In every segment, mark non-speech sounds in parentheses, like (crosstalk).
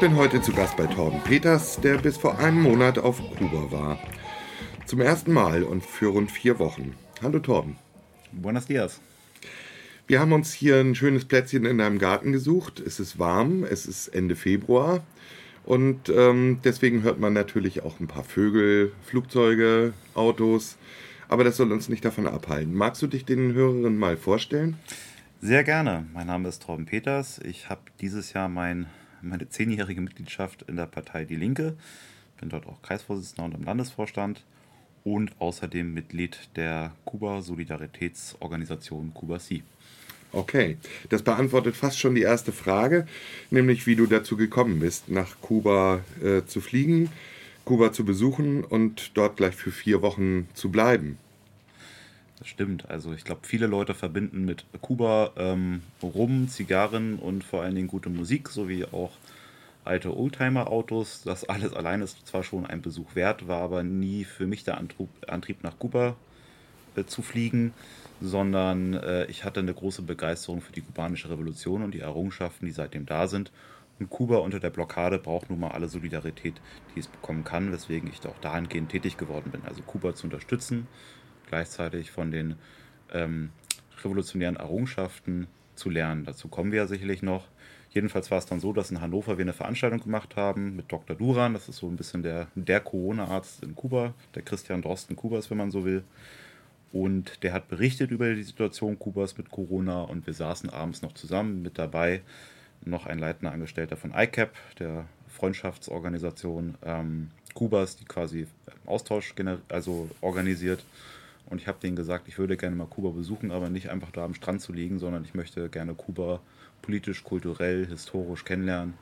Ich bin heute zu Gast bei Torben Peters, der bis vor einem Monat auf Kuba war. Zum ersten Mal und für rund vier Wochen. Hallo Torben. Buenos dias. Wir haben uns hier ein schönes Plätzchen in deinem Garten gesucht. Es ist warm, es ist Ende Februar und ähm, deswegen hört man natürlich auch ein paar Vögel, Flugzeuge, Autos. Aber das soll uns nicht davon abhalten. Magst du dich den Hörerinnen mal vorstellen? Sehr gerne. Mein Name ist Torben Peters. Ich habe dieses Jahr mein, meine zehnjährige Mitgliedschaft in der Partei Die Linke. Bin dort auch Kreisvorsitzender und im Landesvorstand und außerdem Mitglied der Kuba-Solidaritätsorganisation Kuba-Si. Okay, das beantwortet fast schon die erste Frage, nämlich wie du dazu gekommen bist, nach Kuba äh, zu fliegen, Kuba zu besuchen und dort gleich für vier Wochen zu bleiben. Das stimmt. Also ich glaube, viele Leute verbinden mit Kuba ähm, Rum, Zigarren und vor allen Dingen gute Musik sowie auch alte Oldtimer-Autos. Das alles allein ist zwar schon ein Besuch wert, war aber nie für mich der Antrieb, nach Kuba äh, zu fliegen, sondern äh, ich hatte eine große Begeisterung für die kubanische Revolution und die Errungenschaften, die seitdem da sind. Und Kuba unter der Blockade braucht nun mal alle Solidarität, die es bekommen kann, weswegen ich auch dahingehend tätig geworden bin. Also Kuba zu unterstützen, gleichzeitig von den ähm, revolutionären Errungenschaften zu lernen. Dazu kommen wir ja sicherlich noch. Jedenfalls war es dann so, dass in Hannover wir eine Veranstaltung gemacht haben mit Dr. Duran. Das ist so ein bisschen der, der Corona-Arzt in Kuba, der Christian Drosten Kubas, wenn man so will. Und der hat berichtet über die Situation Kubas mit Corona und wir saßen abends noch zusammen mit dabei. Noch ein leitender Angestellter von ICAP, der Freundschaftsorganisation ähm, Kubas, die quasi Austausch also organisiert. Und ich habe denen gesagt, ich würde gerne mal Kuba besuchen, aber nicht einfach da am Strand zu liegen, sondern ich möchte gerne Kuba politisch, kulturell, historisch kennenlernen.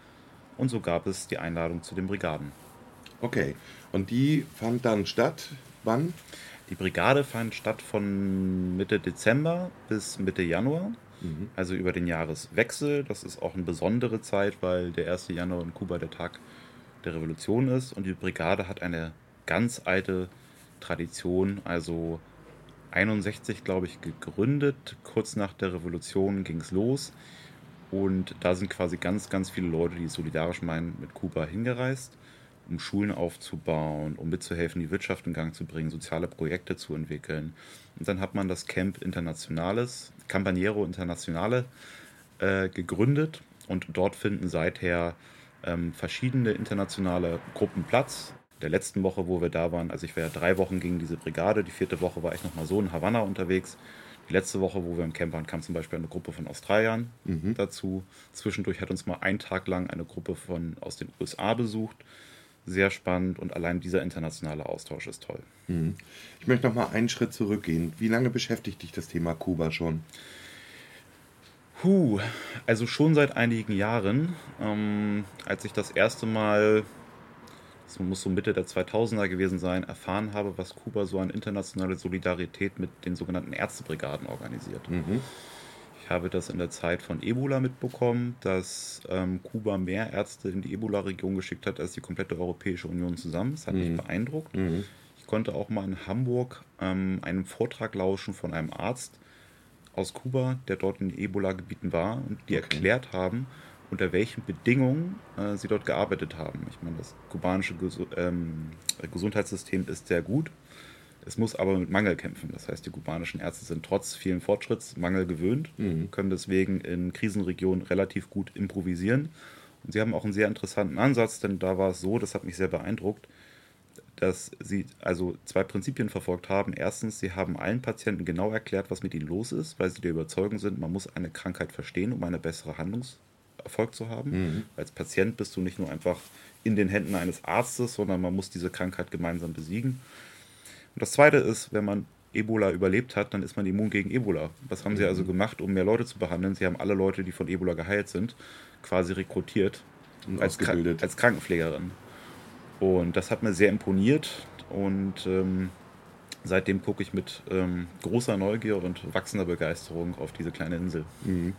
Und so gab es die Einladung zu den Brigaden. Okay, und die fand dann statt wann? Die Brigade fand statt von Mitte Dezember bis Mitte Januar, mhm. also über den Jahreswechsel. Das ist auch eine besondere Zeit, weil der 1. Januar in Kuba der Tag der Revolution ist. Und die Brigade hat eine ganz alte Tradition, also 61, glaube ich, gegründet. Kurz nach der Revolution ging es los. Und da sind quasi ganz, ganz viele Leute, die solidarisch meinen, mit Kuba hingereist um Schulen aufzubauen, um mitzuhelfen, die Wirtschaft in Gang zu bringen, soziale Projekte zu entwickeln. Und dann hat man das Camp Internationales, Campañero Internationale, äh, gegründet und dort finden seither ähm, verschiedene internationale Gruppen Platz. Der letzten Woche, wo wir da waren, also ich war ja drei Wochen gegen diese Brigade, die vierte Woche war ich nochmal so in Havanna unterwegs. Die letzte Woche, wo wir im Camp waren, kam zum Beispiel eine Gruppe von Australiern mhm. dazu. Zwischendurch hat uns mal einen Tag lang eine Gruppe von aus den USA besucht sehr spannend und allein dieser internationale Austausch ist toll. Mhm. Ich möchte noch mal einen Schritt zurückgehen. Wie lange beschäftigt dich das Thema Kuba schon? Puh, also schon seit einigen Jahren. Ähm, als ich das erste Mal, das muss so Mitte der 2000er gewesen sein, erfahren habe, was Kuba so an internationale Solidarität mit den sogenannten Ärztebrigaden organisiert. Mhm. Ich habe das in der Zeit von Ebola mitbekommen, dass ähm, Kuba mehr Ärzte in die Ebola-Region geschickt hat als die komplette Europäische Union zusammen. Das hat mhm. mich beeindruckt. Mhm. Ich konnte auch mal in Hamburg ähm, einen Vortrag lauschen von einem Arzt aus Kuba, der dort in Ebola-Gebieten war und die okay. erklärt haben, unter welchen Bedingungen äh, sie dort gearbeitet haben. Ich meine, das kubanische Ges ähm, Gesundheitssystem ist sehr gut. Es muss aber mit Mangel kämpfen. Das heißt, die kubanischen Ärzte sind trotz vielen Fortschritts Mangel gewöhnt, mhm. können deswegen in Krisenregionen relativ gut improvisieren. Und sie haben auch einen sehr interessanten Ansatz, denn da war es so, das hat mich sehr beeindruckt, dass sie also zwei Prinzipien verfolgt haben. Erstens, sie haben allen Patienten genau erklärt, was mit ihnen los ist, weil sie der Überzeugung sind, man muss eine Krankheit verstehen, um eine bessere Handlungserfolg zu haben. Mhm. Als Patient bist du nicht nur einfach in den Händen eines Arztes, sondern man muss diese Krankheit gemeinsam besiegen. Und das Zweite ist, wenn man Ebola überlebt hat, dann ist man immun gegen Ebola. Was haben mhm. sie also gemacht, um mehr Leute zu behandeln? Sie haben alle Leute, die von Ebola geheilt sind, quasi rekrutiert als, als, Krankenpflegerin. Und das hat mir sehr imponiert und ähm, seitdem gucke ich mit ähm, großer Neugier und wachsender Begeisterung auf diese kleine Insel. Mhm.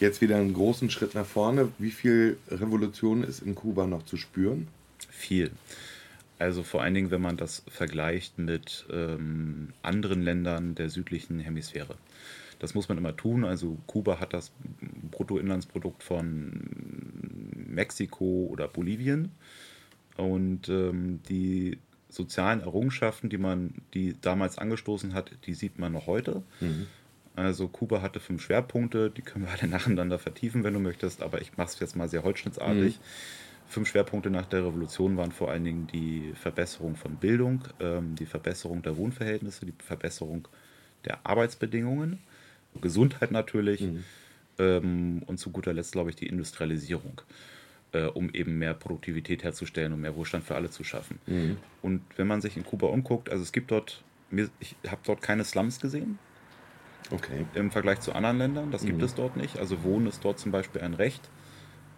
Jetzt wieder einen großen Schritt nach vorne. Wie viel Revolution ist in Kuba noch zu spüren? Viel. Also vor allen Dingen, wenn man das vergleicht mit ähm, anderen Ländern der südlichen Hemisphäre. Das muss man immer tun. Also Kuba hat das Bruttoinlandsprodukt von Mexiko oder Bolivien. Und ähm, die sozialen Errungenschaften, die man, die damals angestoßen hat, die sieht man noch heute. Mhm. Also Kuba hatte fünf Schwerpunkte, die können wir alle (laughs) nacheinander vertiefen, wenn du möchtest, aber ich mache es jetzt mal sehr holzschnittsartig. Mhm. Fünf Schwerpunkte nach der Revolution waren vor allen Dingen die Verbesserung von Bildung, ähm, die Verbesserung der Wohnverhältnisse, die Verbesserung der Arbeitsbedingungen, Gesundheit natürlich mhm. ähm, und zu guter Letzt, glaube ich, die Industrialisierung äh, um eben mehr Produktivität herzustellen und mehr Wohlstand für alle zu schaffen. Mhm. Und wenn man sich in Kuba umguckt, also es gibt dort, ich habe dort keine Slums gesehen. Okay. Im Vergleich zu anderen Ländern, das mhm. gibt es dort nicht. Also Wohnen ist dort zum Beispiel ein Recht.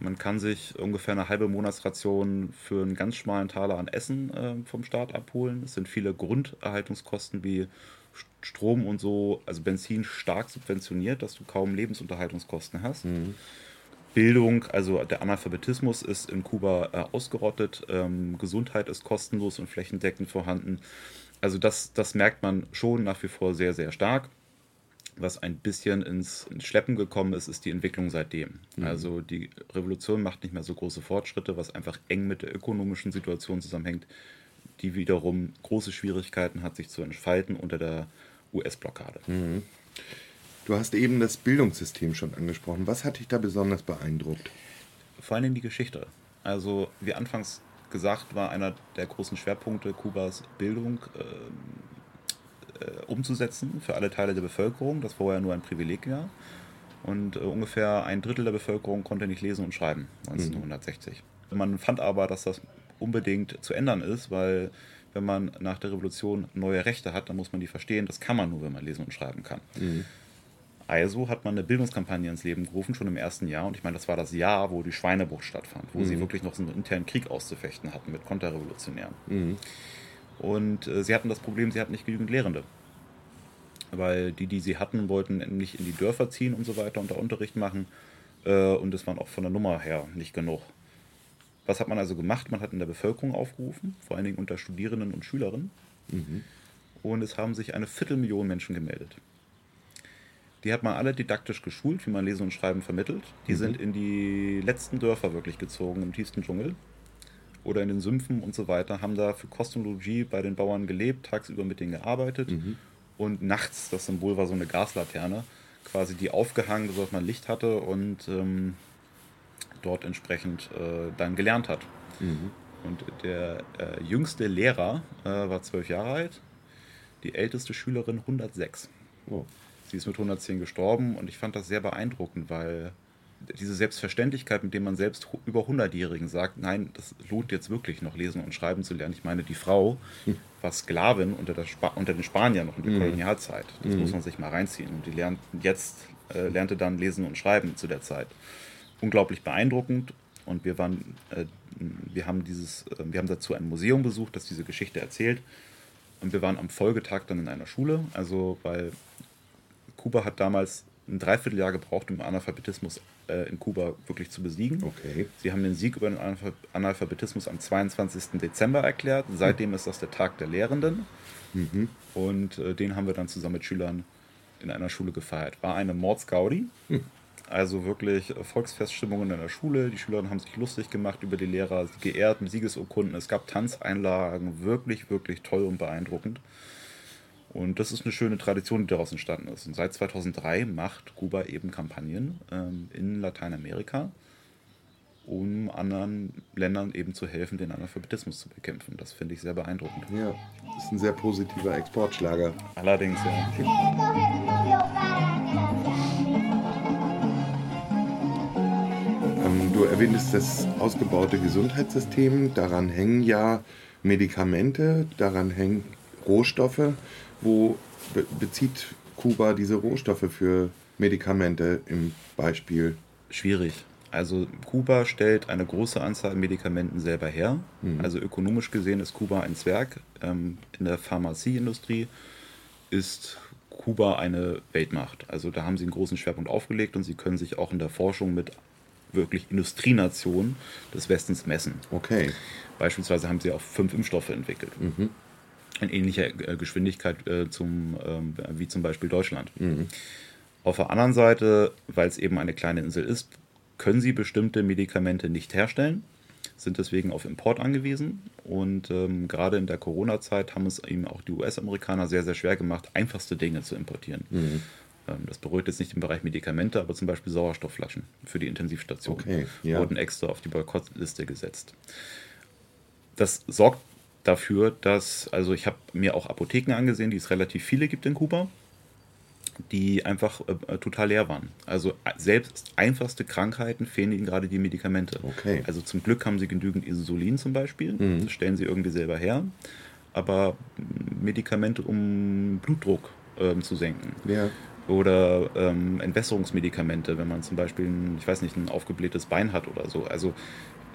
Man kann sich ungefähr eine halbe Monatsration für einen ganz schmalen Taler an Essen äh, vom Staat abholen. Es sind viele Grunderhaltungskosten wie Strom und so, also Benzin stark subventioniert, dass du kaum Lebensunterhaltungskosten hast. Mhm. Bildung, also der Analphabetismus ist in Kuba äh, ausgerottet, ähm, Gesundheit ist kostenlos und flächendeckend vorhanden. Also das, das merkt man schon nach wie vor sehr, sehr stark. Was ein bisschen ins, ins Schleppen gekommen ist, ist die Entwicklung seitdem. Mhm. Also die Revolution macht nicht mehr so große Fortschritte, was einfach eng mit der ökonomischen Situation zusammenhängt, die wiederum große Schwierigkeiten hat, sich zu entfalten unter der US-Blockade. Mhm. Du hast eben das Bildungssystem schon angesprochen. Was hat dich da besonders beeindruckt? Vor allem die Geschichte. Also, wie anfangs gesagt, war einer der großen Schwerpunkte Kubas Bildung äh, äh, umzusetzen für alle Teile der Bevölkerung, das vorher nur ein Privileg war. Und äh, ungefähr ein Drittel der Bevölkerung konnte nicht lesen und schreiben 1960. Mhm. Man fand aber, dass das unbedingt zu ändern ist, weil wenn man nach der Revolution neue Rechte hat, dann muss man die verstehen. Das kann man nur, wenn man lesen und schreiben kann. Mhm. Also hat man eine Bildungskampagne ins Leben gerufen, schon im ersten Jahr. Und ich meine, das war das Jahr, wo die Schweinebucht stattfand, wo mhm. sie wirklich noch so einen internen Krieg auszufechten hatten mit Konterrevolutionären. Mhm. Und äh, sie hatten das Problem, sie hatten nicht genügend Lehrende. Weil die, die sie hatten, wollten nicht in die Dörfer ziehen und so weiter und da Unterricht machen. Äh, und es waren auch von der Nummer her nicht genug. Was hat man also gemacht? Man hat in der Bevölkerung aufgerufen, vor allen Dingen unter Studierenden und Schülerinnen. Mhm. Und es haben sich eine Viertelmillion Menschen gemeldet. Die hat man alle didaktisch geschult, wie man Lesen und Schreiben vermittelt. Die mhm. sind in die letzten Dörfer wirklich gezogen, im tiefsten Dschungel oder in den Sümpfen und so weiter, haben da für Kosmologie bei den Bauern gelebt, tagsüber mit denen gearbeitet mhm. und nachts, das Symbol war so eine Gaslaterne, quasi die aufgehangen, sodass man Licht hatte und ähm, dort entsprechend äh, dann gelernt hat. Mhm. Und der äh, jüngste Lehrer äh, war zwölf Jahre alt, die älteste Schülerin 106. Oh. Sie ist mit 110 gestorben und ich fand das sehr beeindruckend, weil diese Selbstverständlichkeit, mit dem man selbst über 100-Jährigen sagt, nein, das lohnt jetzt wirklich noch lesen und schreiben zu lernen. Ich meine, die Frau hm. war Sklavin unter, unter den Spaniern noch in der mhm. Kolonialzeit. Das mhm. muss man sich mal reinziehen. Und die lernt jetzt äh, lernte dann lesen und schreiben zu der Zeit. Unglaublich beeindruckend. Und wir waren, äh, wir haben dieses, äh, wir haben dazu ein Museum besucht, das diese Geschichte erzählt. Und wir waren am Folgetag dann in einer Schule, also weil Kuba hat damals ein Dreivierteljahr gebraucht, um Analphabetismus äh, in Kuba wirklich zu besiegen. Okay. Sie haben den Sieg über den Analphabetismus am 22. Dezember erklärt. Seitdem ist das der Tag der Lehrenden. Mhm. Und äh, den haben wir dann zusammen mit Schülern in einer Schule gefeiert. War eine Mordsgaudi. Mhm. Also wirklich Volksfeststimmungen in der Schule. Die Schüler haben sich lustig gemacht über die Lehrer, geehrt mit Siegesurkunden. Es gab Tanzeinlagen. Wirklich, wirklich toll und beeindruckend. Und das ist eine schöne Tradition, die daraus entstanden ist. Und seit 2003 macht Kuba eben Kampagnen ähm, in Lateinamerika, um anderen Ländern eben zu helfen, den Analphabetismus zu bekämpfen. Das finde ich sehr beeindruckend. Ja, das ist ein sehr positiver Exportschlager. Allerdings, ja. Ähm, du erwähntest das ausgebaute Gesundheitssystem. Daran hängen ja Medikamente, daran hängen Rohstoffe. Wo be bezieht Kuba diese Rohstoffe für Medikamente im Beispiel? Schwierig. Also Kuba stellt eine große Anzahl an Medikamenten selber her. Mhm. Also ökonomisch gesehen ist Kuba ein Zwerg. Ähm, in der Pharmazieindustrie ist Kuba eine Weltmacht. Also da haben sie einen großen Schwerpunkt aufgelegt und sie können sich auch in der Forschung mit wirklich Industrienationen des Westens messen. Okay. Beispielsweise haben sie auch fünf Impfstoffe entwickelt. Mhm in ähnlicher äh, Geschwindigkeit äh, zum, ähm, wie zum Beispiel Deutschland. Mhm. Auf der anderen Seite, weil es eben eine kleine Insel ist, können sie bestimmte Medikamente nicht herstellen, sind deswegen auf Import angewiesen. Und ähm, gerade in der Corona-Zeit haben es eben auch die US-Amerikaner sehr, sehr schwer gemacht, einfachste Dinge zu importieren. Mhm. Ähm, das beruhigt jetzt nicht im Bereich Medikamente, aber zum Beispiel Sauerstoffflaschen für die Intensivstation okay, ja. wurden extra auf die Boykottliste gesetzt. Das sorgt dafür, dass, also ich habe mir auch Apotheken angesehen, die es relativ viele gibt in Kuba die einfach äh, total leer waren. Also äh, selbst einfachste Krankheiten fehlen ihnen gerade die Medikamente. Okay. Also zum Glück haben sie genügend Insulin zum Beispiel, mhm. das stellen sie irgendwie selber her, aber Medikamente, um Blutdruck ähm, zu senken. Ja. Oder ähm, Entwässerungsmedikamente, wenn man zum Beispiel, ein, ich weiß nicht, ein aufgeblähtes Bein hat oder so. Also äh,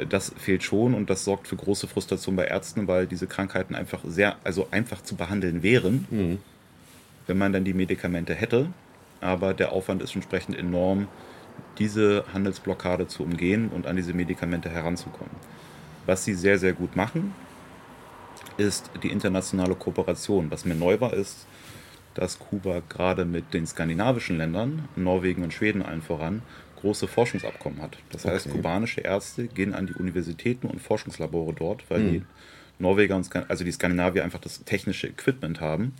das fehlt schon und das sorgt für große Frustration bei Ärzten, weil diese Krankheiten einfach sehr, also einfach zu behandeln wären. Mhm wenn man dann die Medikamente hätte. Aber der Aufwand ist entsprechend enorm, diese Handelsblockade zu umgehen und an diese Medikamente heranzukommen. Was sie sehr, sehr gut machen, ist die internationale Kooperation. Was mir neu war, ist, dass Kuba gerade mit den skandinavischen Ländern, Norwegen und Schweden allen voran, große Forschungsabkommen hat. Das okay. heißt, kubanische Ärzte gehen an die Universitäten und Forschungslabore dort, weil hm. die Norweger und also die Skandinavier einfach das technische Equipment haben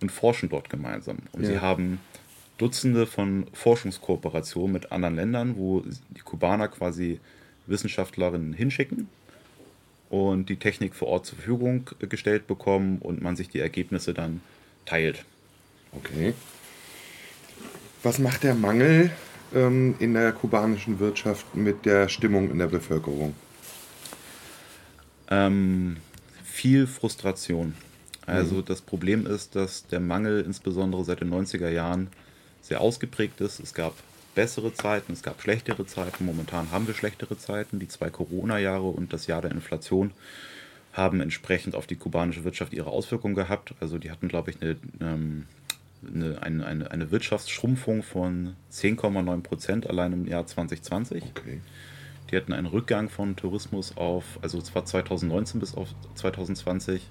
und forschen dort gemeinsam. Und ja. sie haben Dutzende von Forschungskooperationen mit anderen Ländern, wo die Kubaner quasi Wissenschaftlerinnen hinschicken und die Technik vor Ort zur Verfügung gestellt bekommen und man sich die Ergebnisse dann teilt. Okay. Was macht der Mangel ähm, in der kubanischen Wirtschaft mit der Stimmung in der Bevölkerung? Ähm, viel Frustration. Also mhm. das Problem ist, dass der Mangel insbesondere seit den 90er Jahren sehr ausgeprägt ist. Es gab bessere Zeiten, es gab schlechtere Zeiten. Momentan haben wir schlechtere Zeiten. Die zwei Corona-Jahre und das Jahr der Inflation haben entsprechend auf die kubanische Wirtschaft ihre Auswirkungen gehabt. Also die hatten, glaube ich, eine, ähm, eine, eine, eine Wirtschaftsschrumpfung von 10,9 Prozent allein im Jahr 2020. Okay. Die hatten einen Rückgang von Tourismus auf, also zwar 2019 bis auf 2020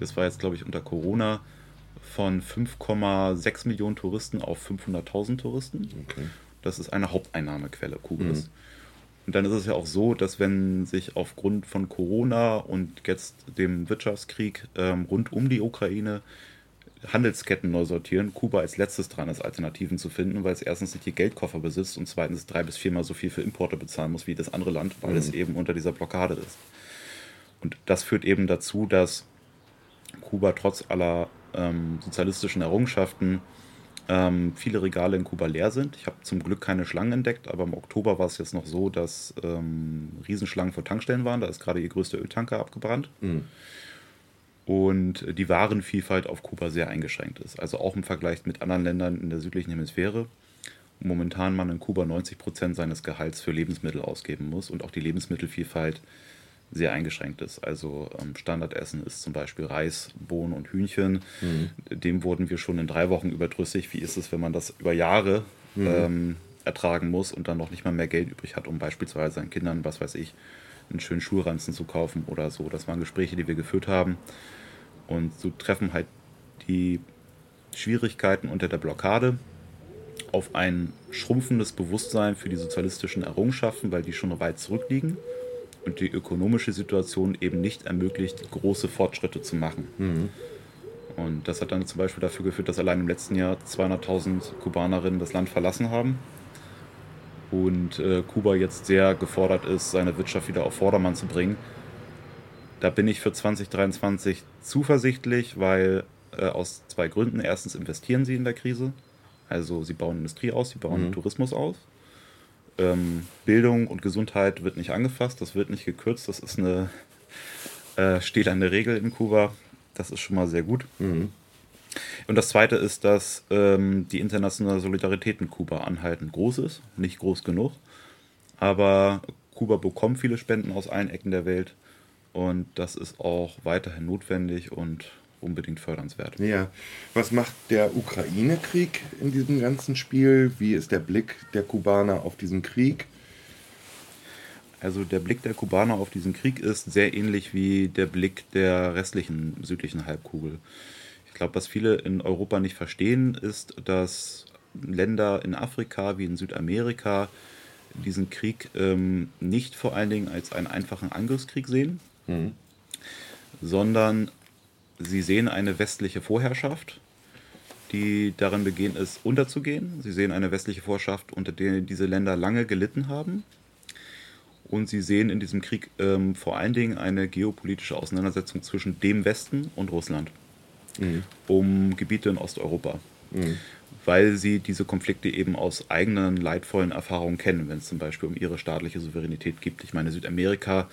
das war jetzt glaube ich unter Corona, von 5,6 Millionen Touristen auf 500.000 Touristen. Okay. Das ist eine Haupteinnahmequelle Kubas. Mhm. Und dann ist es ja auch so, dass wenn sich aufgrund von Corona und jetzt dem Wirtschaftskrieg ähm, rund um die Ukraine Handelsketten neu sortieren, Kuba als letztes dran ist, Alternativen zu finden, weil es erstens nicht die Geldkoffer besitzt und zweitens drei bis viermal so viel für Importe bezahlen muss wie das andere Land, weil mhm. es eben unter dieser Blockade ist. Und das führt eben dazu, dass Kuba trotz aller ähm, sozialistischen Errungenschaften ähm, viele Regale in Kuba leer sind. Ich habe zum Glück keine Schlangen entdeckt, aber im Oktober war es jetzt noch so, dass ähm, Riesenschlangen vor Tankstellen waren. Da ist gerade ihr größter Öltanker abgebrannt. Mhm. Und die Warenvielfalt auf Kuba sehr eingeschränkt ist. Also auch im Vergleich mit anderen Ländern in der südlichen Hemisphäre. Momentan man in Kuba 90 Prozent seines Gehalts für Lebensmittel ausgeben muss und auch die Lebensmittelvielfalt sehr eingeschränkt ist. Also ähm, Standardessen ist zum Beispiel Reis, Bohnen und Hühnchen. Mhm. Dem wurden wir schon in drei Wochen überdrüssig. Wie ist es, wenn man das über Jahre mhm. ähm, ertragen muss und dann noch nicht mal mehr Geld übrig hat, um beispielsweise seinen Kindern, was weiß ich, einen schönen Schulranzen zu kaufen oder so. Das waren Gespräche, die wir geführt haben. Und so treffen halt die Schwierigkeiten unter der Blockade auf ein schrumpfendes Bewusstsein für die sozialistischen Errungenschaften, weil die schon weit zurückliegen und die ökonomische Situation eben nicht ermöglicht, große Fortschritte zu machen. Mhm. Und das hat dann zum Beispiel dafür geführt, dass allein im letzten Jahr 200.000 Kubanerinnen das Land verlassen haben. Und äh, Kuba jetzt sehr gefordert ist, seine Wirtschaft wieder auf Vordermann zu bringen. Da bin ich für 2023 zuversichtlich, weil äh, aus zwei Gründen. Erstens investieren sie in der Krise. Also sie bauen Industrie aus, sie bauen mhm. Tourismus aus ähm, Bildung und Gesundheit wird nicht angefasst, das wird nicht gekürzt, das ist eine äh, stehlende Regel in Kuba. Das ist schon mal sehr gut. Mhm. Und das Zweite ist, dass ähm, die internationale Solidarität mit Kuba anhaltend groß ist, nicht groß genug, aber Kuba bekommt viele Spenden aus allen Ecken der Welt und das ist auch weiterhin notwendig und unbedingt fördernswert. Ja. Was macht der Ukraine-Krieg in diesem ganzen Spiel? Wie ist der Blick der Kubaner auf diesen Krieg? Also der Blick der Kubaner auf diesen Krieg ist sehr ähnlich wie der Blick der restlichen südlichen Halbkugel. Ich glaube, was viele in Europa nicht verstehen, ist, dass Länder in Afrika wie in Südamerika diesen Krieg ähm, nicht vor allen Dingen als einen einfachen Angriffskrieg sehen, mhm. sondern sie sehen eine westliche Vorherrschaft, die darin beginnt ist, unterzugehen. Sie sehen eine westliche Vorherrschaft, unter der diese Länder lange gelitten haben. Und sie sehen in diesem Krieg ähm, vor allen Dingen eine geopolitische Auseinandersetzung zwischen dem Westen und Russland mhm. um Gebiete in Osteuropa. Mhm. Weil sie diese Konflikte eben aus eigenen leidvollen Erfahrungen kennen, wenn es zum Beispiel um ihre staatliche Souveränität geht. Ich meine, Südamerika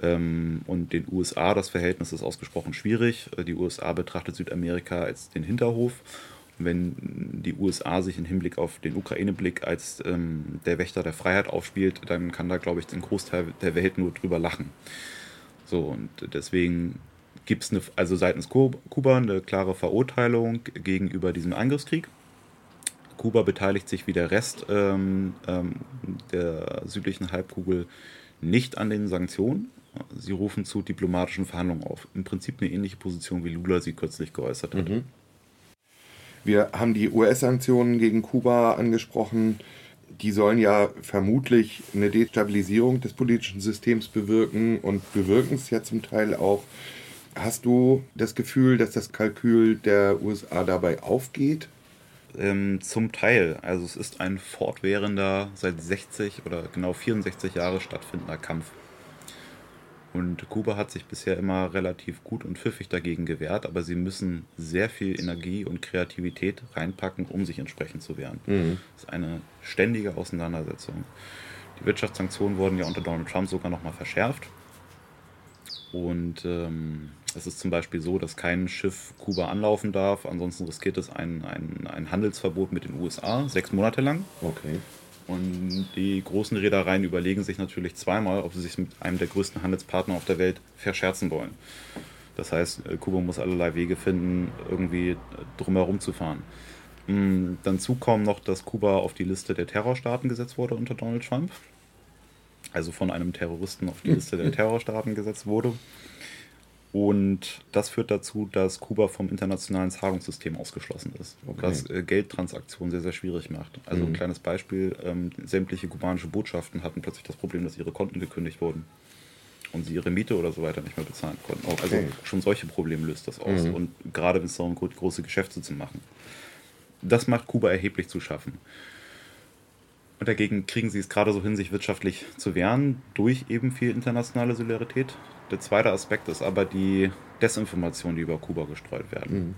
ähm, und den USA, das Verhältnis ist ausgesprochen schwierig. Die USA betrachtet Südamerika als den Hinterhof. Wenn die USA sich im Hinblick auf den Ukraine-Blick als ähm, der Wächter der Freiheit aufspielt, dann kann da, glaube ich, den Großteil der Welt nur drüber lachen. So, und deswegen gibt es also seitens Kuba eine klare Verurteilung gegenüber diesem Angriffskrieg. Kuba beteiligt sich wie der Rest ähm, ähm, der südlichen Halbkugel nicht an den Sanktionen. Sie rufen zu diplomatischen Verhandlungen auf. Im Prinzip eine ähnliche Position, wie Lula sie kürzlich geäußert hat. Mhm. Wir haben die US-Sanktionen gegen Kuba angesprochen. Die sollen ja vermutlich eine Destabilisierung des politischen Systems bewirken und bewirken es ja zum Teil auch. Hast du das Gefühl, dass das Kalkül der USA dabei aufgeht? Ähm, zum Teil. Also es ist ein fortwährender, seit 60 oder genau 64 Jahre stattfindender Kampf. Und Kuba hat sich bisher immer relativ gut und pfiffig dagegen gewehrt, aber sie müssen sehr viel Energie und Kreativität reinpacken, um sich entsprechend zu wehren. Mhm. Das ist eine ständige Auseinandersetzung. Die Wirtschaftssanktionen wurden ja unter Donald Trump sogar nochmal verschärft. Und ähm, es ist zum Beispiel so, dass kein Schiff Kuba anlaufen darf. Ansonsten riskiert es ein, ein, ein Handelsverbot mit den USA, sechs Monate lang. Okay. Und die großen Reedereien überlegen sich natürlich zweimal, ob sie sich mit einem der größten Handelspartner auf der Welt verscherzen wollen. Das heißt, äh, Kuba muss allerlei Wege finden, irgendwie drumherum zu fahren. Mm, dazu kommt noch, dass Kuba auf die Liste der Terrorstaaten gesetzt wurde unter Donald Trump. Also von einem Terroristen auf die Liste der (laughs) Terrorstaaten gesetzt wurde. Und das führt dazu, dass Kuba vom internationalen Zahlungssystem ausgeschlossen ist. Okay. Was äh, Geldtransaktionen sehr, sehr schwierig macht. Also mhm. ein kleines Beispiel, ähm, sämtliche kubanische Botschaften hatten plötzlich das Problem, dass ihre Konten gekündigt wurden. Und sie ihre Miete oder so weiter nicht mehr bezahlen konnten. Auch, also schon solche Probleme löst das aus. Mhm. Und gerade wenn es darum geht, große Geschäfte zu machen. Das macht Kuba erheblich zu schaffen. Und dagegen kriegen sie es gerade so hin, sich wirtschaftlich zu wehren, durch eben viel internationale Solidarität. Der zweite Aspekt ist aber die Desinformation, die über Kuba gestreut werden. Mhm.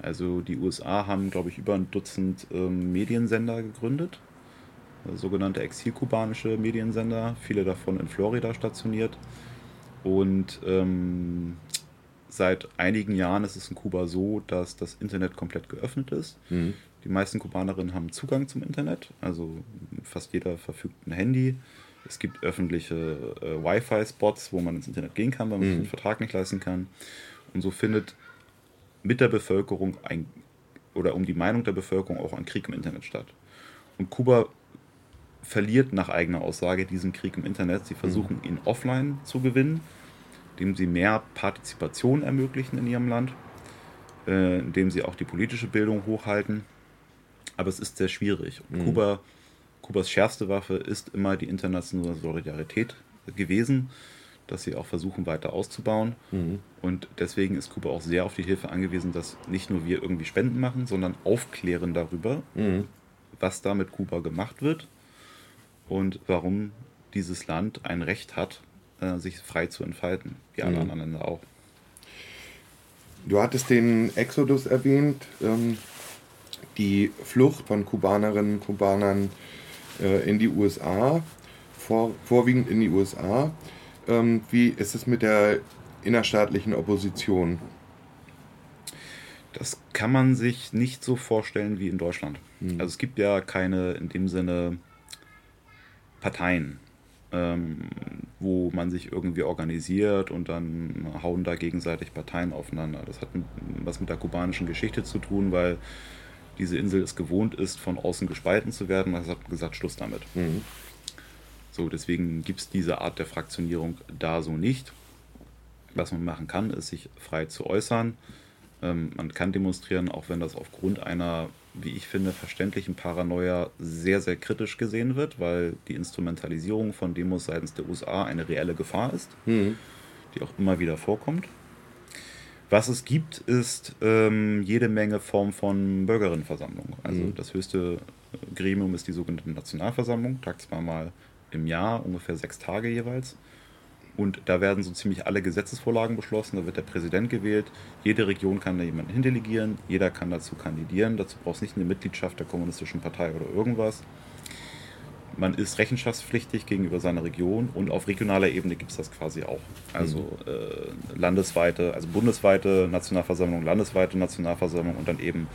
Also die USA haben, glaube ich, über ein Dutzend ähm, Mediensender gegründet, also sogenannte exilkubanische Mediensender, viele davon in Florida stationiert. Und ähm, seit einigen Jahren ist es in Kuba so, dass das Internet komplett geöffnet ist. Mhm. Die meisten Kubanerinnen haben Zugang zum Internet, also fast jeder verfügt ein Handy. Es gibt öffentliche äh, Wi-Fi-Spots, wo man ins Internet gehen kann, weil man mhm. sich den Vertrag nicht leisten kann. Und so findet mit der Bevölkerung ein, oder um die Meinung der Bevölkerung auch ein Krieg im Internet statt. Und Kuba verliert nach eigener Aussage diesen Krieg im Internet. Sie versuchen mhm. ihn offline zu gewinnen, indem sie mehr Partizipation ermöglichen in ihrem Land, äh, indem sie auch die politische Bildung hochhalten. Aber es ist sehr schwierig. Mhm. Kuba Kubas schärfste Waffe ist immer die internationale Solidarität gewesen, dass sie auch versuchen weiter auszubauen. Mhm. Und deswegen ist Kuba auch sehr auf die Hilfe angewiesen, dass nicht nur wir irgendwie Spenden machen, sondern aufklären darüber, mhm. was da mit Kuba gemacht wird und warum dieses Land ein Recht hat, äh, sich frei zu entfalten, wie alle mhm. anderen Länder auch. Du hattest den Exodus erwähnt, ähm, die Flucht von Kubanerinnen und Kubanern äh, in die USA, vor, vorwiegend in die USA. Ähm, wie ist es mit der innerstaatlichen Opposition? Das kann man sich nicht so vorstellen wie in Deutschland. Hm. Also es gibt ja keine in dem Sinne Parteien, ähm, wo man sich irgendwie organisiert und dann hauen da gegenseitig Parteien aufeinander. Das hat was mit der kubanischen Geschichte zu tun, weil diese Insel es gewohnt ist, von außen gespalten zu werden. Man hat gesagt, Schluss damit. Mhm. So, deswegen gibt es diese Art der Fraktionierung da so nicht. Was man machen kann, ist sich frei zu äußern. Ähm, man kann demonstrieren, auch wenn das aufgrund einer wie ich finde, verständlichen Paranoia sehr, sehr kritisch gesehen wird, weil die Instrumentalisierung von Demos seitens der USA eine reelle Gefahr ist, mhm. die auch immer wieder vorkommt. Was es gibt, ist ähm, jede Menge Form von Bürgerinnenversammlung. Also mhm. das höchste Gremium ist die sogenannte Nationalversammlung, tagt zweimal im Jahr, ungefähr sechs Tage jeweils. Und da werden so ziemlich alle Gesetzesvorlagen beschlossen. Da wird der Präsident gewählt. Jede Region kann da jemanden hindelegieren. Jeder kann dazu kandidieren. Dazu braucht es nicht eine Mitgliedschaft der Kommunistischen Partei oder irgendwas. Man ist rechenschaftspflichtig gegenüber seiner Region und auf regionaler Ebene gibt es das quasi auch. Also mhm. äh, landesweite, also bundesweite Nationalversammlung, landesweite Nationalversammlung und dann eben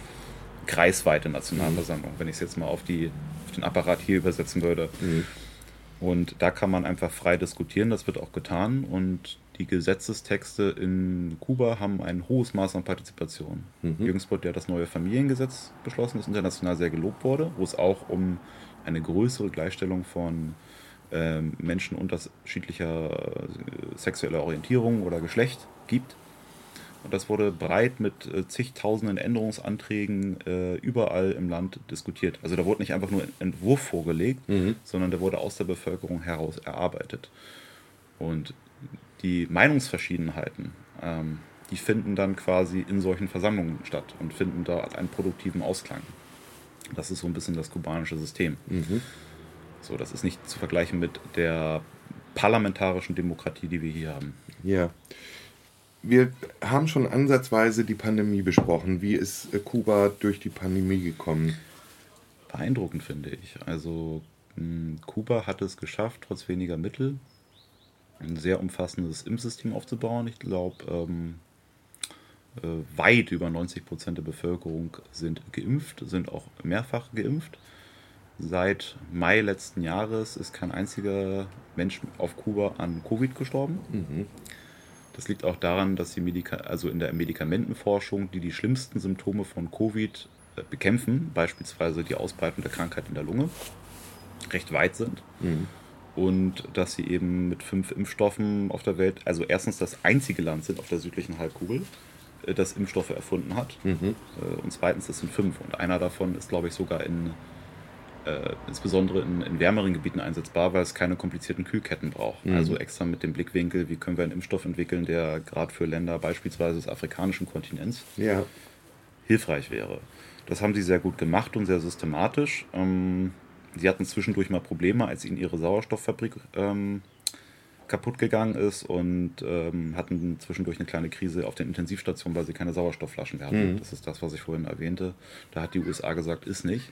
kreisweite Nationalversammlung, mhm. wenn ich es jetzt mal auf, die, auf den Apparat hier übersetzen würde. Mhm. Und da kann man einfach frei diskutieren, das wird auch getan. Und die Gesetzestexte in Kuba haben ein hohes Maß an Partizipation. Mhm. Jüngst wurde ja das neue Familiengesetz beschlossen, das international sehr gelobt wurde, wo es auch um eine größere Gleichstellung von äh, Menschen unterschiedlicher äh, sexueller Orientierung oder Geschlecht gibt. Und das wurde breit mit äh, zigtausenden Änderungsanträgen äh, überall im Land diskutiert. Also da wurde nicht einfach nur ein Entwurf vorgelegt, mhm. sondern der wurde aus der Bevölkerung heraus erarbeitet. Und die Meinungsverschiedenheiten, ähm, die finden dann quasi in solchen Versammlungen statt und finden dort einen produktiven Ausklang. Das ist so ein bisschen das kubanische System. Mhm. So, das ist nicht zu vergleichen mit der parlamentarischen Demokratie, die wir hier haben. Ja wir haben schon ansatzweise die Pandemie besprochen. Wie ist äh, Kuba durch die Pandemie gekommen? Beeindruckend finde ich. Also hm, Kuba hat es geschafft, trotz weniger Mittel ein sehr umfassendes Impfsystem aufzubauen. Ich glaube, ähm, äh, weit über 90 Prozent der Bevölkerung sind geimpft, sind auch mehrfach geimpft. Seit Mai letzten Jahres ist kein einziger Mensch auf Kuba an Covid gestorben. Mhm. Das liegt auch daran, dass die Medika also in der Medikamentenforschung, die die schlimmsten Symptome von Covid äh, bekämpfen, beispielsweise die Ausbreitung der Krankheit in der Lunge, recht weit sind. Mhm. Und dass sie eben mit fünf Impfstoffen auf der Welt, also erstens das einzige Land sind auf der südlichen Halbkugel, äh, das Impfstoffe erfunden hat. Mhm. Äh, und zweitens, das sind fünf. Und einer davon ist, glaube ich, sogar in äh, insbesondere in, in, wärmeren Gebieten einsetzbar, weil es keine komplizierten Kühlketten braucht. Mhm. Also extra mit dem Blickwinkel, wie können wir einen Impfstoff entwickeln, der gerade für Länder beispielsweise des afrikanischen Kontinents ja. hilfreich wäre. Das haben sie sehr gut gemacht und sehr systematisch. Ähm, sie hatten zwischendurch mal Probleme, als ihnen ihre Sauerstofffabrik ähm, kaputt gegangen ist und ähm, hatten zwischendurch eine kleine Krise auf den Intensivstationen, weil sie keine Sauerstoffflaschen mehr hatten. Mhm. Das ist das, was ich vorhin erwähnte. Da hat die USA gesagt, ist nicht.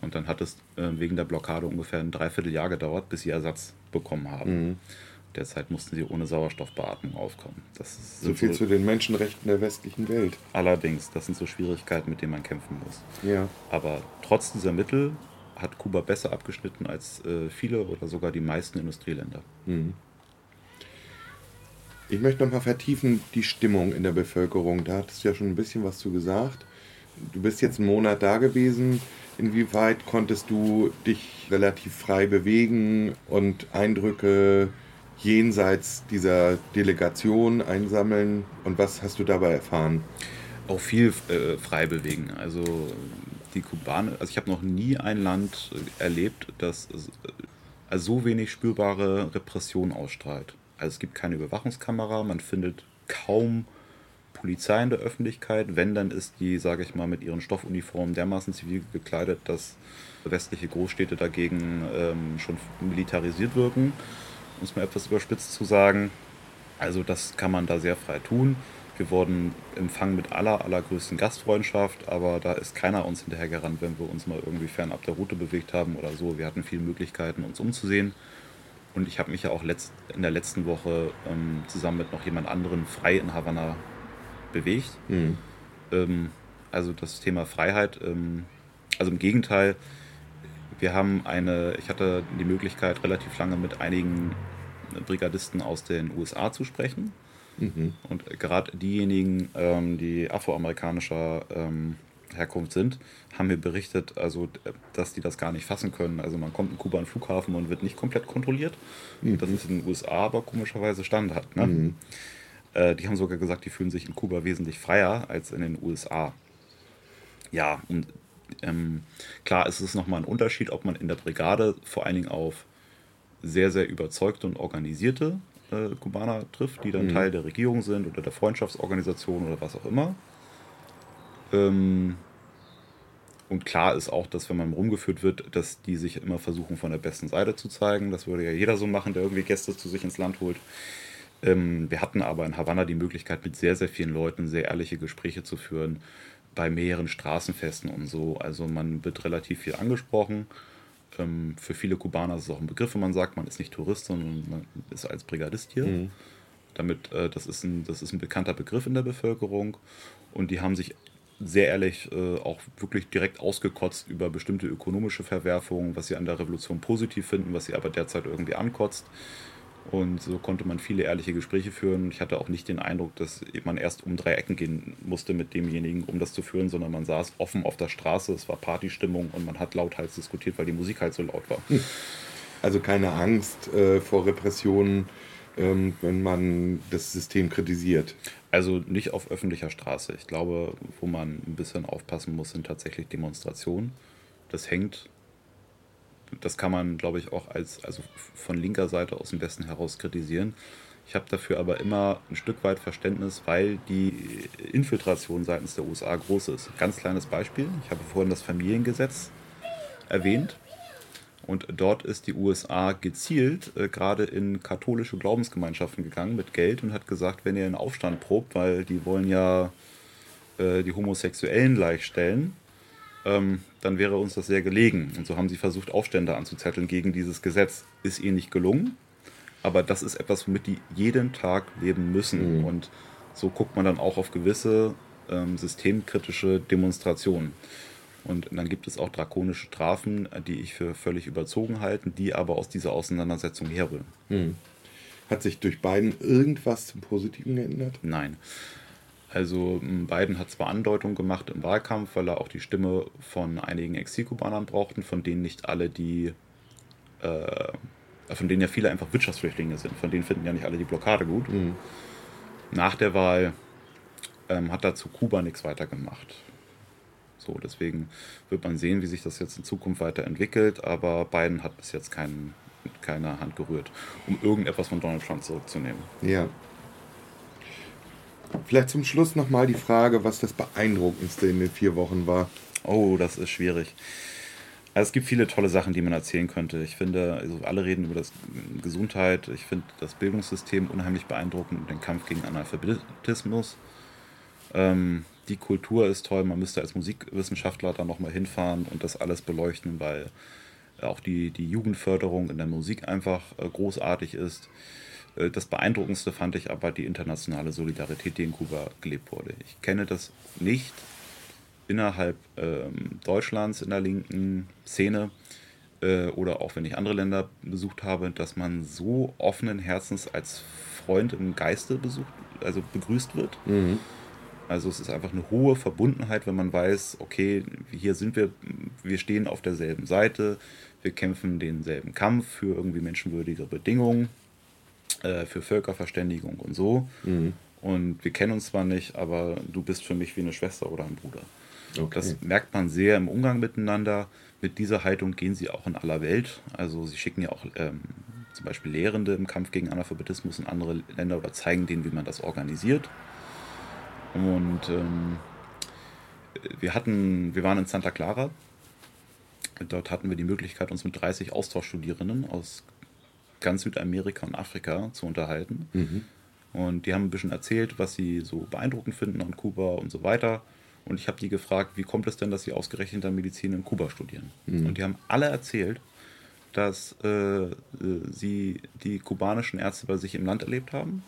Und dann hat es äh, wegen der Blockade ungefähr ein Dreivierteljahr gedauert, bis sie Ersatz bekommen haben. Mhm. Derzeit mussten sie ohne Sauerstoffbeatmung aufkommen. Das so viel so, zu den Menschenrechten der westlichen Welt. Allerdings, das sind so Schwierigkeiten, mit denen man kämpfen muss. Ja. Aber trotz dieser Mittel hat Kuba besser abgeschnitten als äh, viele oder sogar die meisten Industrieländer. Mhm. Ich möchte noch mal vertiefen die Stimmung in der Bevölkerung. Da hattest du ja schon ein bisschen was zu gesagt. Du bist jetzt einen Monat da gewesen. Inwieweit konntest du dich relativ frei bewegen und Eindrücke jenseits dieser Delegation einsammeln? Und was hast du dabei erfahren? Auch viel äh, frei bewegen. Also die Kubaner, also ich habe noch nie ein Land erlebt, das äh, so wenig spürbare Repression ausstrahlt. Also es gibt keine Überwachungskamera, man findet kaum Polizei in der Öffentlichkeit. Wenn, dann ist die, sage ich mal, mit ihren Stoffuniformen dermaßen zivil gekleidet, dass westliche Großstädte dagegen ähm, schon militarisiert wirken, um es mal etwas überspitzt zu sagen. Also das kann man da sehr frei tun. Wir wurden empfangen mit aller, allergrößten Gastfreundschaft, aber da ist keiner uns hinterhergerannt, wenn wir uns mal irgendwie fernab der Route bewegt haben oder so. Wir hatten viele Möglichkeiten, uns umzusehen. Und ich habe mich ja auch letzt, in der letzten Woche ähm, zusammen mit noch jemand anderen frei in Havanna bewegt. Mhm. Ähm, also das Thema Freiheit, ähm, also im Gegenteil, wir haben eine, ich hatte die Möglichkeit, relativ lange mit einigen Brigadisten aus den USA zu sprechen. Mhm. Und gerade diejenigen, ähm, die afroamerikanischer ähm, Herkunft sind, haben mir berichtet, also dass die das gar nicht fassen können. Also man kommt in Kuba an den Flughafen und wird nicht komplett kontrolliert. Mhm. Das ist in den USA aber komischerweise Standard. Ne? Mhm. Äh, die haben sogar gesagt, die fühlen sich in Kuba wesentlich freier als in den USA. Ja, und Ähm, klar ist es nochmal ein Unterschied, ob man in der Brigade vor allen Dingen auf sehr, sehr überzeugte und organisierte äh, Kubaner trifft, die dann mhm. Teil der Regierung sind oder der Freundschaftsorganisation oder was auch immer. Ähm, und klar ist auch, dass wenn man rumgeführt wird, dass die sich immer versuchen, von der besten Seite zu zeigen. Das würde ja jeder so machen, der irgendwie Gäste zu sich ins Land holt. Ähm, wir hatten aber in Havanna die Möglichkeit, mit sehr, sehr vielen Leuten sehr ehrliche Gespräche zu führen, bei mehreren Straßenfesten und so. Also man wird relativ viel angesprochen. Ähm, für viele Kubaner ist es auch ein Begriff, wenn man sagt, man ist nicht Tourist, sondern man ist als Brigadist hier. Mhm. Damit, äh, das, ist ein, das ist ein bekannter Begriff in der Bevölkerung. Und die haben sich sehr ehrlich äh, auch wirklich direkt ausgekotzt über bestimmte ökonomische Verwerfungen, was sie an der Revolution positiv finden, was sie aber derzeit irgendwie ankotzt. Und so konnte man viele ehrliche Gespräche führen. Ich hatte auch nicht den Eindruck, dass man erst um drei Ecken gehen musste mit demjenigen, um das zu führen, sondern man saß offen auf der Straße, es war Partystimmung und man hat lauthals diskutiert, weil die Musik halt so laut war. Also keine Angst äh, vor Repressionen, ähm, wenn man das System kritisiert. Also nicht auf öffentlicher Straße. Ich glaube, wo man ein bisschen aufpassen muss, sind tatsächlich Demonstrationen. Das hängt das kann man, glaube ich, auch als also von linker Seite aus dem Westen heraus kritisieren. Ich habe dafür aber immer ein Stück weit Verständnis, weil die Infiltration seitens der USA groß ist. Ganz kleines Beispiel. Ich habe vorhin das Familiengesetz erwähnt. Und dort ist die USA gezielt äh, gerade in katholische Glaubensgemeinschaften gegangen mit Geld und hat gesagt, wenn ihr einen Aufstand probt, weil die wollen ja äh, die Homosexuellen gleichstellen, ähm, dann wäre uns das sehr gelegen. Und so haben sie versucht, Aufstände anzuzetteln gegen dieses Gesetz. Ist ihnen nicht gelungen, aber das ist etwas, womit die jeden Tag leben müssen. Mhm. Und so guckt man dann auch auf gewisse ähm, systemkritische Demonstrationen. Und dann gibt es auch drakonische Strafen, die ich für völlig überzogen halte, die aber aus dieser Auseinandersetzung herrühren. Mhm. Hat sich durch Biden irgendwas zum Positiven geändert? Nein. Also Biden hat zwar Andeutungen gemacht im Wahlkampf, weil er auch die Stimme von einigen Exilkubanern brauchten, von denen nicht alle die, äh, von denen ja viele einfach Wirtschaftsflüchtlinge sind, von denen finden ja nicht alle die Blockade gut. Mhm. Nach der Wahl ähm, hat er zu Kuba nichts weiter gemacht. So, deswegen wird man sehen, wie sich das jetzt in Zukunft weiterentwickelt, aber Biden hat bis jetzt kein, keine Hand gerührt, um irgendetwas von Donald Trump zurückzunehmen. Ja. Vielleicht zum Schluss nochmal die Frage, was das Beeindruckendste in den vier Wochen war. Oh, das ist schwierig. Also es gibt viele tolle Sachen, die man erzählen könnte. Ich finde, also alle reden über das Gesundheit. Ich finde das Bildungssystem unheimlich beeindruckend und den Kampf gegen Analphabetismus. Ähm, die Kultur ist toll. Man müsste als Musikwissenschaftler da nochmal hinfahren und das alles beleuchten, weil auch die, die Jugendförderung in der Musik einfach äh, großartig ist. Äh, das Beeindruckendste fand ich aber die internationale Solidarität, die in Kuba gelebt wurde. Ich kenne das nicht innerhalb ähm, Deutschlands in der linken Szene äh, oder auch wenn ich andere Länder besucht habe, dass man so offenen Herzens als Freund im Geiste besucht, also begrüßt wird. Mhm. Also es ist einfach eine hohe Verbundenheit, wenn man weiß, okay, hier sind wir, wir stehen auf derselben Seite, wir kämpfen denselben Kampf für irgendwie menschenwürdige Bedingungen äh, für Völkerverständigung und so. Mhm. Und wir kennen uns zwar nicht, aber du bist für mich wie eine Schwester oder ein Bruder. Okay. Das merkt man sehr im Umgang miteinander. Mit dieser Haltung gehen sie auch in aller Welt. Also sie schicken ja auch ähm, zum Beispiel Lehrende im Kampf gegen Analphabetismus in andere Länder oder zeigen denen, wie man das organisiert. Und ähm, wir hatten, wir waren in Santa Clara. Dort hatten wir die Möglichkeit, uns mit 30 Austauschstudierenden aus ganz Südamerika und Afrika zu unterhalten. Mhm. Und die haben ein bisschen erzählt, was sie so beeindruckend finden an Kuba und so weiter. Und ich habe die gefragt, wie kommt es denn, dass sie ausgerechnet dann Medizin in Kuba studieren? Mhm. Und die haben alle erzählt, dass äh, äh, sie die kubanischen Ärzte bei sich im Land erlebt haben,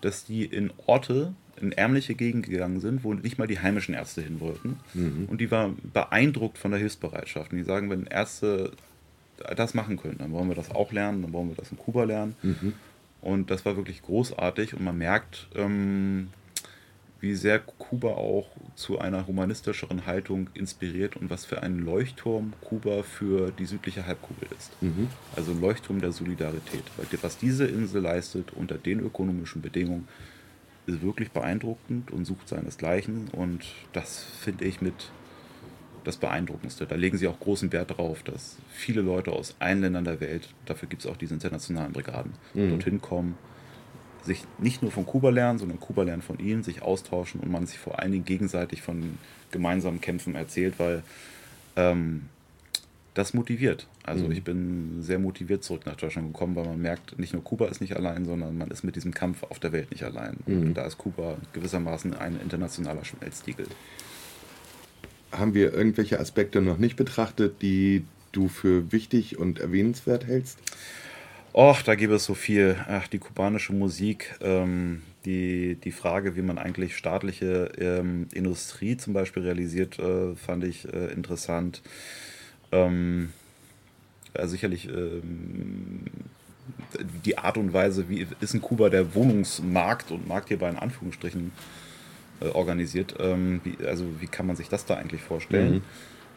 dass die in Orte, in ärmliche Gegenden gegangen sind, wo nicht mal die heimischen Ärzte hin wollten. Mhm. Und die waren beeindruckt von der Hilfsbereitschaft. Und die sagen, wenn Ärzte das machen können. Dann wollen wir das auch lernen, dann wollen wir das in Kuba lernen. Mhm. Und das war wirklich großartig und man merkt, ähm, wie sehr Kuba auch zu einer humanistischeren Haltung inspiriert und was für ein Leuchtturm Kuba für die südliche Halbkugel ist. Mhm. Also Leuchtturm der Solidarität. Weil was diese Insel leistet unter den ökonomischen Bedingungen, ist wirklich beeindruckend und sucht seinesgleichen. Und das finde ich mit das Beeindruckendste. Da legen sie auch großen Wert darauf, dass viele Leute aus allen Ländern der Welt, dafür gibt es auch diese internationalen Brigaden, mhm. dorthin kommen, sich nicht nur von Kuba lernen, sondern Kuba lernen von ihnen, sich austauschen und man sich vor allen Dingen gegenseitig von gemeinsamen Kämpfen erzählt, weil ähm, das motiviert. Also mhm. ich bin sehr motiviert zurück nach Deutschland gekommen, weil man merkt, nicht nur Kuba ist nicht allein, sondern man ist mit diesem Kampf auf der Welt nicht allein. Mhm. Und da ist Kuba gewissermaßen ein internationaler Schmelztiegel. Haben wir irgendwelche Aspekte noch nicht betrachtet, die du für wichtig und erwähnenswert hältst? Och, da gäbe es so viel. Ach, die kubanische Musik, ähm, die, die Frage, wie man eigentlich staatliche ähm, Industrie zum Beispiel realisiert, äh, fand ich äh, interessant. Ähm, ja, sicherlich ähm, die Art und Weise, wie ist in Kuba der Wohnungsmarkt und Markt hierbei in Anführungsstrichen äh, organisiert. Ähm, wie, also wie kann man sich das da eigentlich vorstellen? Mhm.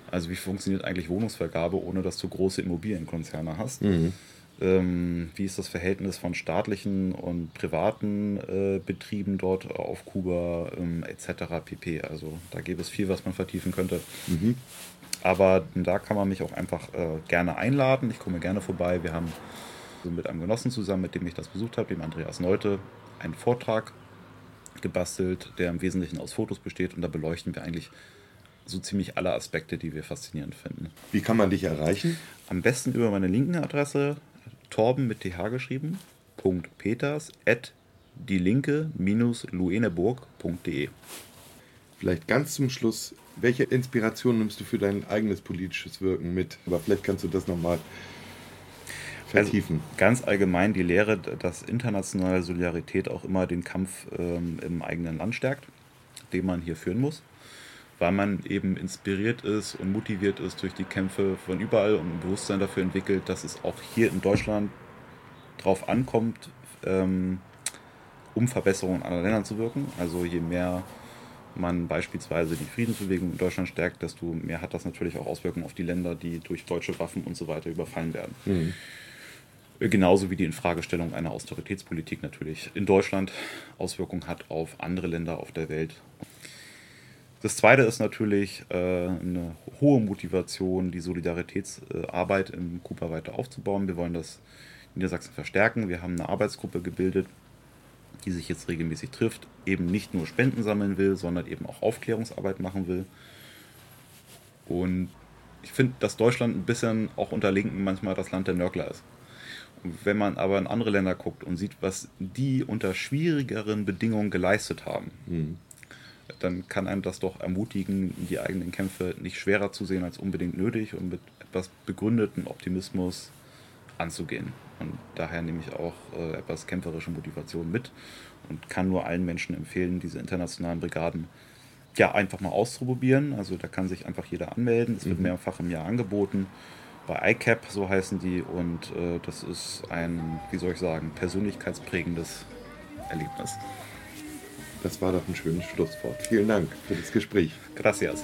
Also wie funktioniert eigentlich Wohnungsvergabe, ohne dass du große Immobilienkonzerne hast? Mhm. Ähm, wie ist das Verhältnis von staatlichen und privaten äh, Betrieben dort auf Kuba ähm, etc. pp. Also da gäbe es viel, was man vertiefen könnte. Mhm. Aber da kann man mich auch einfach äh, gerne einladen. Ich komme gerne vorbei. Wir haben mit einem Genossen zusammen, mit dem ich das besucht habe, dem Andreas Neute, einen Vortrag gebastelt, der im Wesentlichen aus Fotos besteht. Und da beleuchten wir eigentlich so ziemlich alle Aspekte, die wir faszinierend finden. Wie kann man dich erreichen? Am besten über meine linken Adresse, torben mit th geschrieben, .peters at die linke-lueneburg.de. Vielleicht ganz zum Schluss, welche Inspiration nimmst du für dein eigenes politisches Wirken mit? Aber vielleicht kannst du das nochmal vertiefen. Also ganz allgemein die Lehre, dass internationale Solidarität auch immer den Kampf ähm, im eigenen Land stärkt, den man hier führen muss, weil man eben inspiriert ist und motiviert ist durch die Kämpfe von überall und ein Bewusstsein dafür entwickelt, dass es auch hier in Deutschland drauf ankommt, ähm, um Verbesserungen in anderen Ländern zu wirken. Also je mehr man beispielsweise die Friedensbewegung in Deutschland stärkt, desto mehr hat das natürlich auch Auswirkungen auf die Länder, die durch deutsche Waffen und so weiter überfallen werden. Mhm. Genauso wie die Infragestellung einer Austeritätspolitik natürlich in Deutschland Auswirkungen hat auf andere Länder auf der Welt. Das Zweite ist natürlich äh, eine hohe Motivation, die Solidaritätsarbeit in Kuba weiter aufzubauen. Wir wollen das in Niedersachsen verstärken. Wir haben eine Arbeitsgruppe gebildet, die sich jetzt regelmäßig trifft, eben nicht nur Spenden sammeln will, sondern eben auch Aufklärungsarbeit machen will. Und ich finde, dass Deutschland ein bisschen auch unter Linken manchmal das Land der Nörgler ist. wenn man aber in andere Länder guckt und sieht, was die unter schwierigeren Bedingungen geleistet haben, mhm. Dann kann einem das doch ermutigen, die eigenen Kämpfe nicht schwerer zu sehen als unbedingt nötig und mit etwas begründeten Optimismus anzugehen. Und daher nehme ich auch äh, etwas kämpferische Motivation mit und kann nur allen Menschen empfehlen, diese internationalen Brigaden ja einfach mal auszuprobieren. Also da kann sich einfach jeder anmelden. Es wird mhm. mehrfach im Jahr angeboten. Bei ICAP, so heißen die. Und äh, das ist ein, wie soll ich sagen, persönlichkeitsprägendes Erlebnis. Das war doch ein schönes Schlusswort. Vielen Dank für das Gespräch. Gracias.